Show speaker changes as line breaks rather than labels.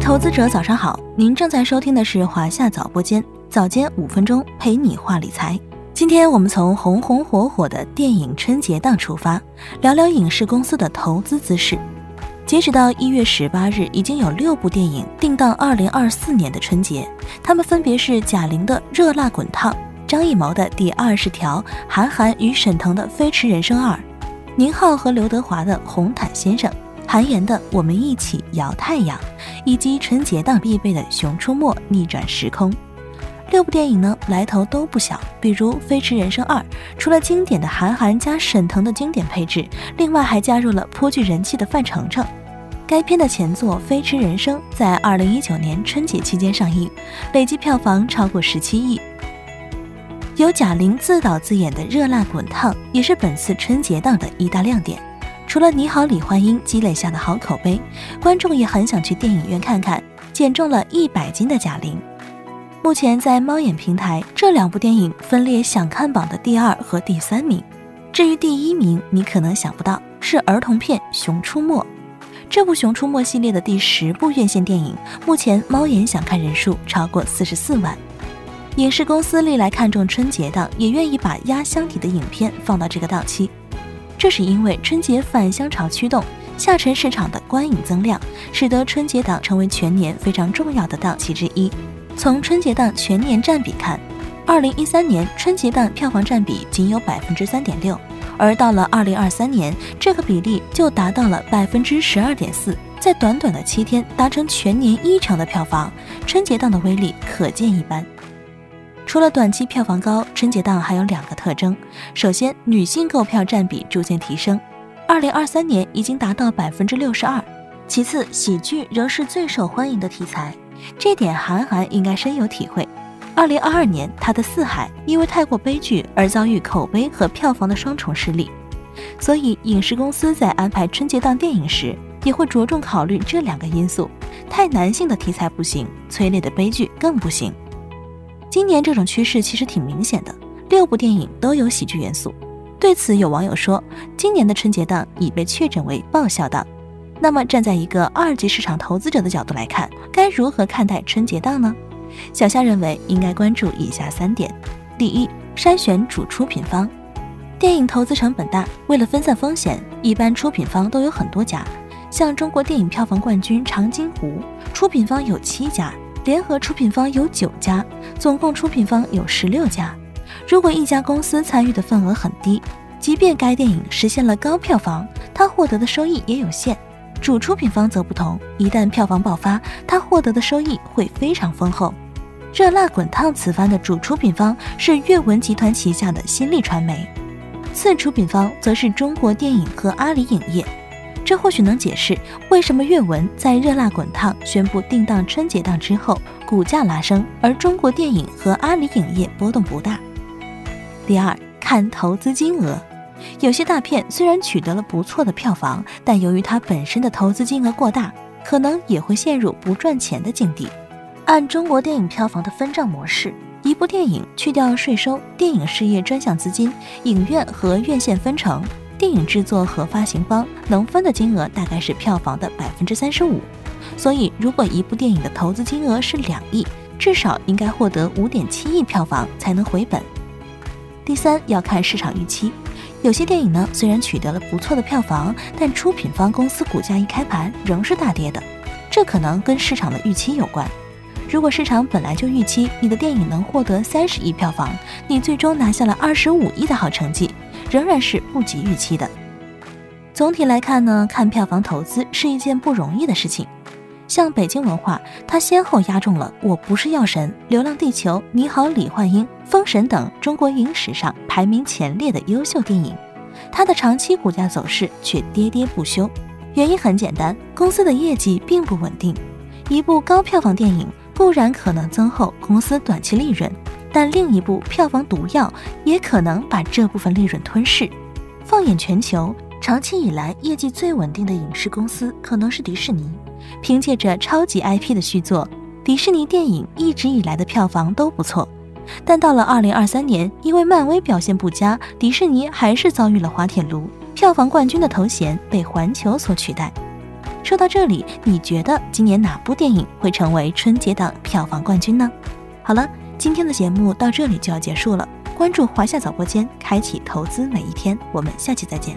投资者早上好，您正在收听的是华夏早播间，早间五分钟陪你话理财。今天我们从红红火火的电影春节档出发，聊聊影视公司的投资姿势。截止到一月十八日，已经有六部电影定档二零二四年的春节，他们分别是贾玲的《热辣滚烫》、张艺谋的《第二十条》、韩寒与沈腾的《飞驰人生二》、宁浩和刘德华的《红毯先生》。韩延的《我们一起摇太阳》，以及春节档必备的《熊出没》逆转时空，六部电影呢来头都不小。比如《飞驰人生二》，除了经典的韩寒加沈腾的经典配置，另外还加入了颇具人气的范丞丞。该片的前作《飞驰人生》在二零一九年春节期间上映，累计票房超过十七亿。由贾玲自导自演的《热辣滚烫》也是本次春节档的一大亮点。除了你好，李焕英积累下的好口碑，观众也很想去电影院看看减重了一百斤的贾玲。目前在猫眼平台，这两部电影分列想看榜的第二和第三名。至于第一名，你可能想不到是儿童片《熊出没》。这部《熊出没》系列的第十部院线电影，目前猫眼想看人数超过四十四万。影视公司历来看重春节档，也愿意把压箱底的影片放到这个档期。这是因为春节返乡潮驱动下沉市场的观影增量，使得春节档成为全年非常重要的档期之一。从春节档全年占比看，二零一三年春节档票房占比仅有百分之三点六，而到了二零二三年，这个比例就达到了百分之十二点四，在短短的七天达成全年一成的票房，春节档的威力可见一斑。除了短期票房高，春节档还有两个特征。首先，女性购票占比逐渐提升，二零二三年已经达到百分之六十二。其次，喜剧仍是最受欢迎的题材，这点韩寒应该深有体会。二零二二年，他的《四海》因为太过悲剧而遭遇口碑和票房的双重失利，所以影视公司在安排春节档电影时，也会着重考虑这两个因素。太男性的题材不行，催泪的悲剧更不行。今年这种趋势其实挺明显的，六部电影都有喜剧元素。对此，有网友说，今年的春节档已被确诊为爆笑档。那么，站在一个二级市场投资者的角度来看，该如何看待春节档呢？小夏认为应该关注以下三点：第一，筛选主出品方。电影投资成本大，为了分散风险，一般出品方都有很多家。像中国电影票房冠军《长津湖》，出品方有七家。联合出品方有九家，总共出品方有十六家。如果一家公司参与的份额很低，即便该电影实现了高票房，它获得的收益也有限。主出品方则不同，一旦票房爆发，它获得的收益会非常丰厚。热辣滚烫此番的主出品方是阅文集团旗下的新力传媒，次出品方则是中国电影和阿里影业。这或许能解释为什么阅文在《热辣滚烫》宣布定档春节档之后，股价拉升，而中国电影和阿里影业波动不大。第二，看投资金额，有些大片虽然取得了不错的票房，但由于它本身的投资金额过大，可能也会陷入不赚钱的境地。按中国电影票房的分账模式，一部电影去掉税收、电影事业专项资金、影院和院线分成。电影制作和发行方能分的金额大概是票房的百分之三十五，所以如果一部电影的投资金额是两亿，至少应该获得五点七亿票房才能回本。第三要看市场预期，有些电影呢虽然取得了不错的票房，但出品方公司股价一开盘仍是大跌的，这可能跟市场的预期有关。如果市场本来就预期你的电影能获得三十亿票房，你最终拿下了二十五亿的好成绩。仍然是不及预期的。总体来看呢，看票房投资是一件不容易的事情。像北京文化，它先后押中了《我不是药神》《流浪地球》《你好，李焕英》《封神》等中国影史上排名前列的优秀电影，它的长期股价走势却跌跌不休。原因很简单，公司的业绩并不稳定。一部高票房电影固然可能增厚公司短期利润。但另一部票房毒药也可能把这部分利润吞噬。放眼全球，长期以来业绩最稳定的影视公司可能是迪士尼。凭借着超级 IP 的续作，迪士尼电影一直以来的票房都不错。但到了2023年，因为漫威表现不佳，迪士尼还是遭遇了滑铁卢，票房冠军的头衔被环球所取代。说到这里，你觉得今年哪部电影会成为春节档票房冠军呢？好了，今天的节目到这里就要结束了。关注华夏早播间，开启投资每一天。我们下期再见。